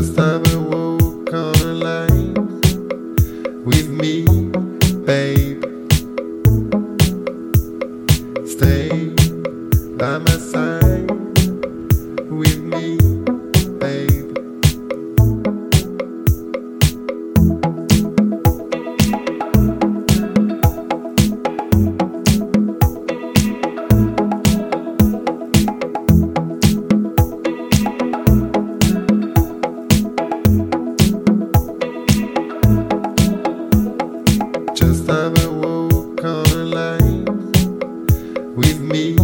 First time I woke online with me, babe. Stay by my side. First time I woke on a line with me,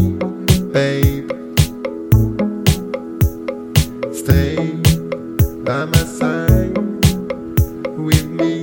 babe. Stay by my side with me.